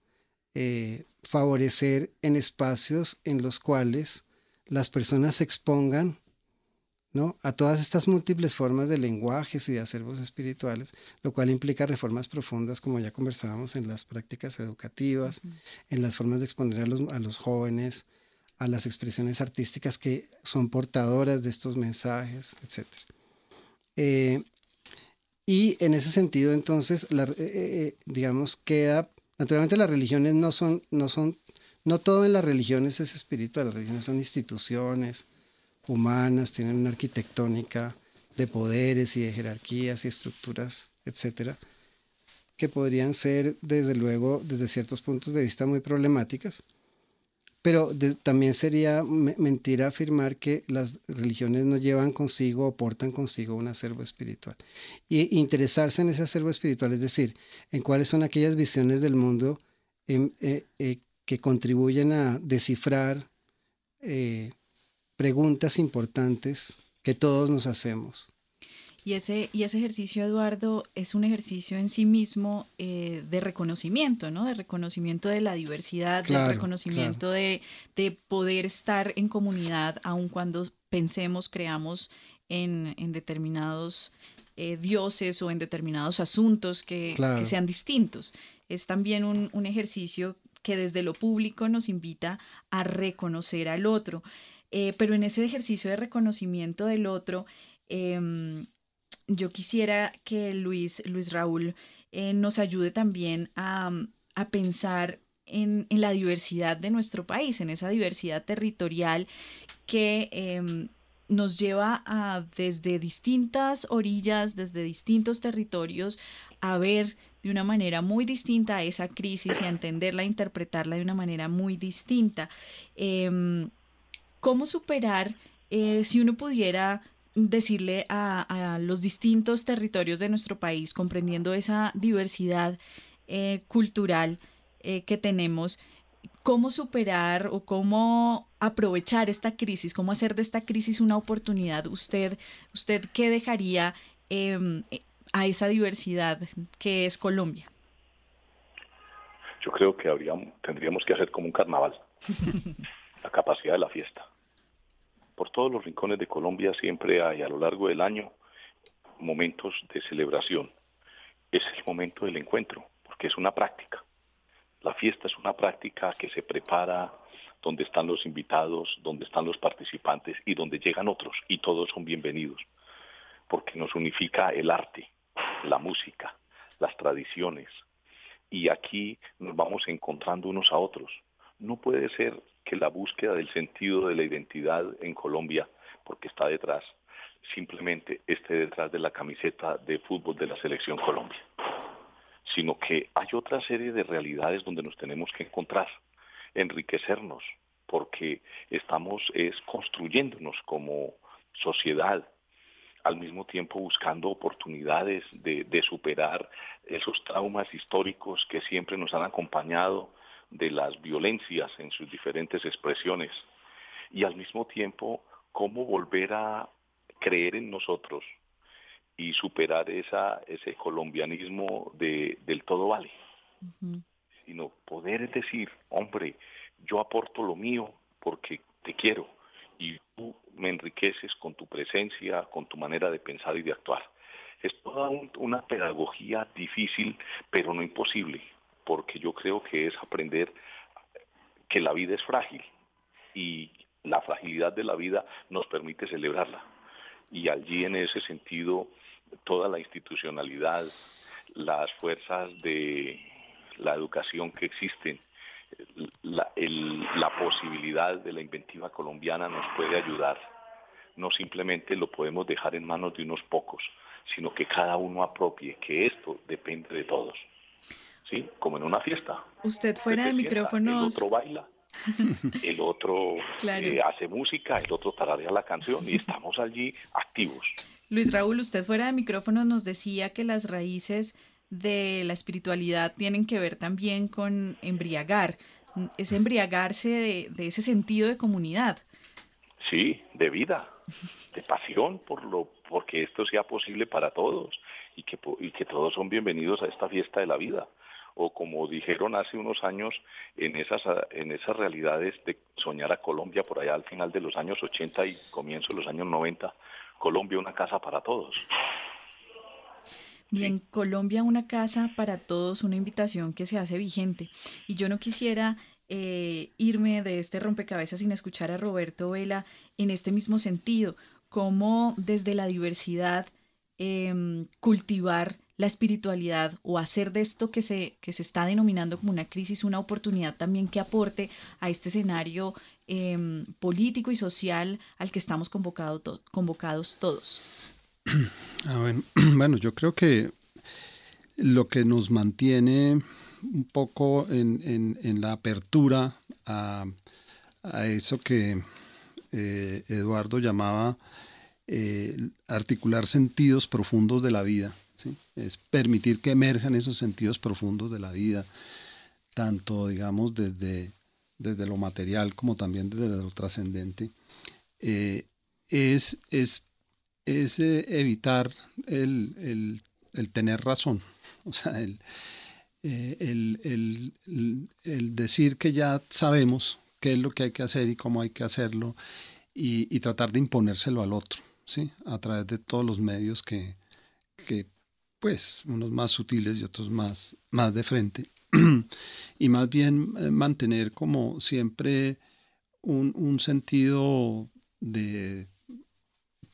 eh, favorecer en espacios en los cuales las personas se expongan ¿no? a todas estas múltiples formas de lenguajes y de acervos espirituales, lo cual implica reformas profundas, como ya conversábamos, en las prácticas educativas, en las formas de exponer a los, a los, jóvenes, a las expresiones artísticas que son portadoras de estos mensajes, etc. Eh, y en ese sentido, entonces, la, eh, eh, digamos, queda, naturalmente las religiones no son, no son no todo en las religiones es espiritual, las religiones son instituciones humanas, tienen una arquitectónica de poderes y de jerarquías y estructuras, etcétera, que podrían ser, desde luego, desde ciertos puntos de vista muy problemáticas. Pero también sería mentira afirmar que las religiones no llevan consigo o portan consigo un acervo espiritual. Y interesarse en ese acervo espiritual, es decir, en cuáles son aquellas visiones del mundo em, eh, eh, que contribuyen a descifrar eh, preguntas importantes que todos nos hacemos.
Y ese, y ese ejercicio, Eduardo, es un ejercicio en sí mismo eh, de reconocimiento, ¿no? De reconocimiento de la diversidad, de reconocimiento de, poder estar en comunidad, aun cuando pensemos, creamos en, determinados eh, dioses o en determinados asuntos que, sean distintos. Es también un, un ejercicio que desde lo público nos invita a reconocer al otro. Eh, pero en ese ejercicio de reconocimiento del otro, em, yo quisiera que Luis, Luis Raúl eh, nos ayude también a, pensar en, la diversidad de nuestro país, en esa diversidad territorial que em, nos lleva a desde distintas orillas, desde distintos territorios, a ver de una manera muy distinta a esa crisis y a entenderla, a interpretarla de una manera muy distinta. Em, ¿Cómo superar eh, si uno pudiera decirle a, los distintos territorios de nuestro país, comprendiendo esa diversidad eh, cultural eh, que tenemos, cómo superar o cómo aprovechar esta crisis, cómo hacer de esta crisis una oportunidad? ¿Usted, usted qué dejaría em, a esa diversidad que es Colombia?
Yo creo que tendríamos que hacer como un carnaval, la capacidad de la fiesta. Por todos los rincones de Colombia siempre hay a lo largo del año momentos de celebración. Es el momento del encuentro, porque es una práctica. La fiesta es una práctica que se prepara donde están los invitados, donde están los participantes y donde llegan otros y todos son bienvenidos. porque nos unifica el arte, la música, las tradiciones, y aquí nos vamos encontrando unos a otros. No puede ser que la búsqueda del sentido de la identidad en Colombia, porque está detrás, simplemente esté detrás de la camiseta de fútbol de la selección Colombia, sino que hay otra serie de realidades donde nos tenemos que encontrar, enriquecernos, porque estamos es construyéndonos como sociedad, al mismo tiempo buscando oportunidades de, de, superar esos traumas históricos que siempre nos han acompañado de las violencias en sus diferentes expresiones. Y al mismo tiempo cómo volver a creer en nosotros y superar esa, ese colombianismo de, del todo vale, sino poder decir, hombre, yo aporto lo mío porque te quiero y tú me enriqueces con tu presencia, con tu manera de pensar y de actuar. Es toda una pedagogía difícil, pero no imposible, porque yo creo que es aprender que la vida es frágil y la fragilidad de la vida nos permite celebrarla. Y allí en ese sentido, toda la institucionalidad, las fuerzas de la educación que existen, la, posibilidad de la inventiva colombiana nos puede ayudar. No simplemente lo podemos dejar en manos de unos pocos, sino que cada uno apropie, que esto depende de todos. ¿Sí? Como en una fiesta.
Usted fuera de micrófonos.
El otro baila, el otro eh, hace música, el otro tararea la canción y estamos allí activos.
Luis Raúl, usted fuera de micrófonos nos decía que las raíces de la espiritualidad tienen que ver también con embriagar, es embriagarse de, de ese sentido de comunidad.
Sí, de vida, de pasión por lo porque esto sea posible para todos y que, y que todos son bienvenidos a esta fiesta de la vida o como dijeron hace unos años en esas, en esas realidades de soñar a Colombia por allá al final de los años 80 y comienzo de los años 90, Colombia una casa para todos.
Bien, Colombia una casa para todos, una invitación que se hace vigente. Y yo no quisiera eh, irme de este rompecabezas sin escuchar a Roberto Vela en este mismo sentido, cómo desde la diversidad em, cultivar la espiritualidad o hacer de esto que se, que se está denominando como una crisis una oportunidad también que aporte a este escenario em, político y social al que estamos convocado convocados todos?
Ah, bueno, yo creo que lo que nos mantiene un poco en, la apertura a, eso que eh, Eduardo llamaba eh, articular sentidos profundos de la vida, es permitir que emerjan esos sentidos profundos de la vida, tanto, digamos, desde, desde lo material como también desde lo trascendente, eh, es, es, es eh, evitar el, tener razón, o sea, eh, el, el, decir que ya sabemos qué es lo que hay que hacer y cómo hay que hacerlo y, y tratar de imponérselo al otro, ¿sí? a través de todos los medios que, que pues unos más sutiles y otros más, más de frente. y más bien eh, mantener como siempre un, sentido de,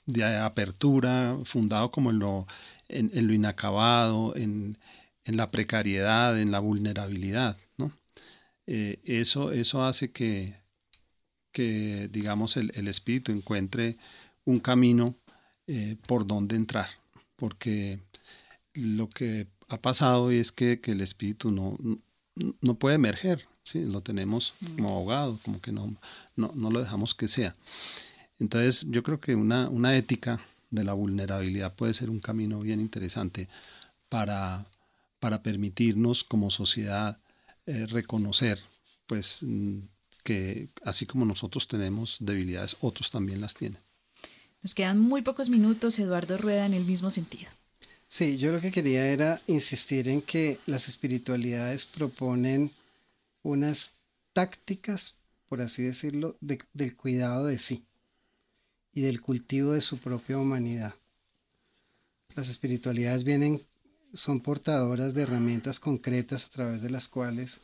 de, apertura fundado como en lo, en, lo inacabado, en, la precariedad, en la vulnerabilidad. ¿no? Eh, eso, eso hace que, que digamos, el, espíritu encuentre un camino eh, por donde entrar, porque lo que ha pasado es que, el espíritu no, no, puede emerger, ¿sí? lo tenemos mm. como ahogado, como que no, no, lo dejamos que sea. Entonces yo creo que una, una ética de la vulnerabilidad puede ser un camino bien interesante para, para permitirnos como sociedad eh, reconocer pues mm, que así como nosotros tenemos debilidades, otros también las tienen.
Nos quedan muy pocos minutos, Eduardo Rueda, en el mismo sentido.
Sí, yo lo que quería era insistir en que las espiritualidades proponen unas tácticas, por así decirlo, del cuidado de sí y del cultivo de su propia humanidad. Las espiritualidades vienen, son portadoras de herramientas concretas a través de las cuales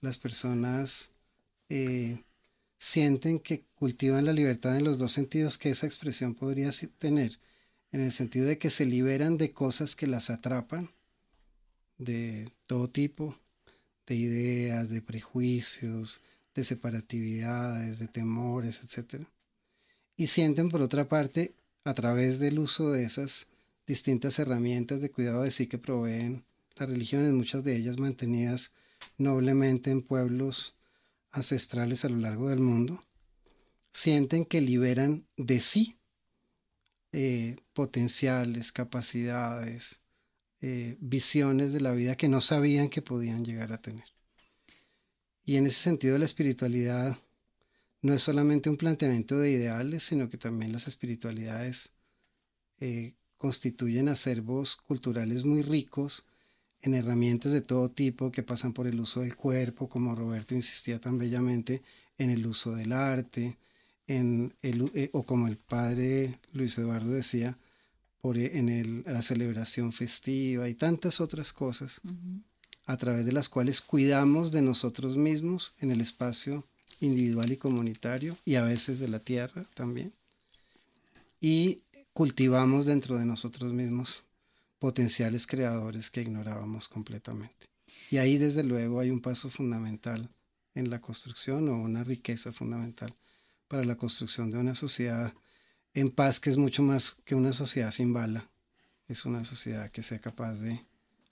las personas eh, sienten que cultivan la libertad en los dos sentidos que esa expresión podría tener en el sentido de que se liberan de cosas que las atrapan, de todo tipo, de ideas, de prejuicios, de separatividades, de temores, etc. Y sienten, por otra parte, a través del uso de esas distintas herramientas de cuidado de sí que proveen las religiones, muchas de ellas mantenidas noblemente en pueblos ancestrales a lo largo del mundo, sienten que liberan de sí eh, potenciales, capacidades, eh, visiones de la vida que no sabían que podían llegar a tener. Y en ese sentido la espiritualidad no es solamente un planteamiento de ideales, sino que también las espiritualidades eh, constituyen acervos culturales muy ricos en herramientas de todo tipo que pasan por el uso del cuerpo, como Roberto insistía tan bellamente, en el uso del arte, en el, eh, o como el padre Luis Eduardo decía, por, e, en el, la celebración festiva y tantas otras cosas, a través de las cuales cuidamos de nosotros mismos en el espacio individual y comunitario y a veces de la tierra también. Y cultivamos dentro de nosotros mismos potenciales creadores que ignorábamos completamente. Y ahí desde luego hay un paso fundamental en la construcción o una riqueza fundamental para la construcción de una sociedad en paz que es mucho más que una sociedad sin bala. Es una sociedad que sea capaz de,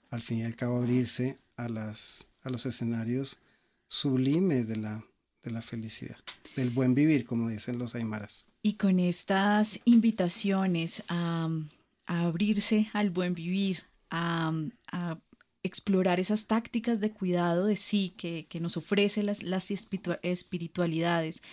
al fin y al cabo, abrirse a, los escenarios sublimes de la, de la felicidad, del buen vivir, como dicen los aymaras.
Y con estas invitaciones a, abrirse al buen vivir, a, explorar esas tácticas de cuidado de sí que, nos ofrece las, las espiritualidades,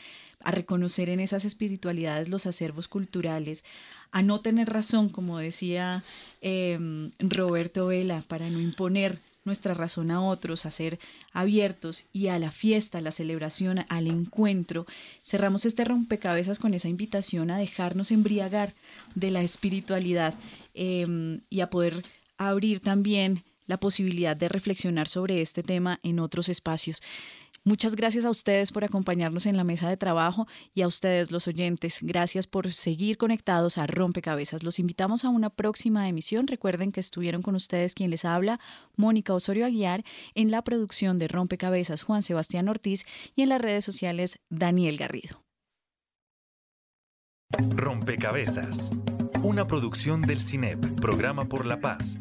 a reconocer en esas espiritualidades los acervos culturales, a no tener razón, como decía em, Roberto Vela, para no imponer nuestra razón a otros, a ser abiertos y a la fiesta, a la celebración, al encuentro. Cerramos este rompecabezas con esa invitación a dejarnos embriagar de la espiritualidad em, y a poder abrir también la posibilidad de reflexionar sobre este tema en otros espacios. Muchas gracias a ustedes por acompañarnos en la mesa de trabajo y a ustedes los oyentes. Gracias por seguir conectados a Rompecabezas. Los invitamos a una próxima emisión. Recuerden que estuvieron con ustedes quien les habla, Mónica Osorio Aguiar, en la producción de Rompecabezas, Juan Sebastián Ortiz y en las redes sociales, Daniel Garrido.
Rompecabezas, una producción del CINEP, Programa por la Paz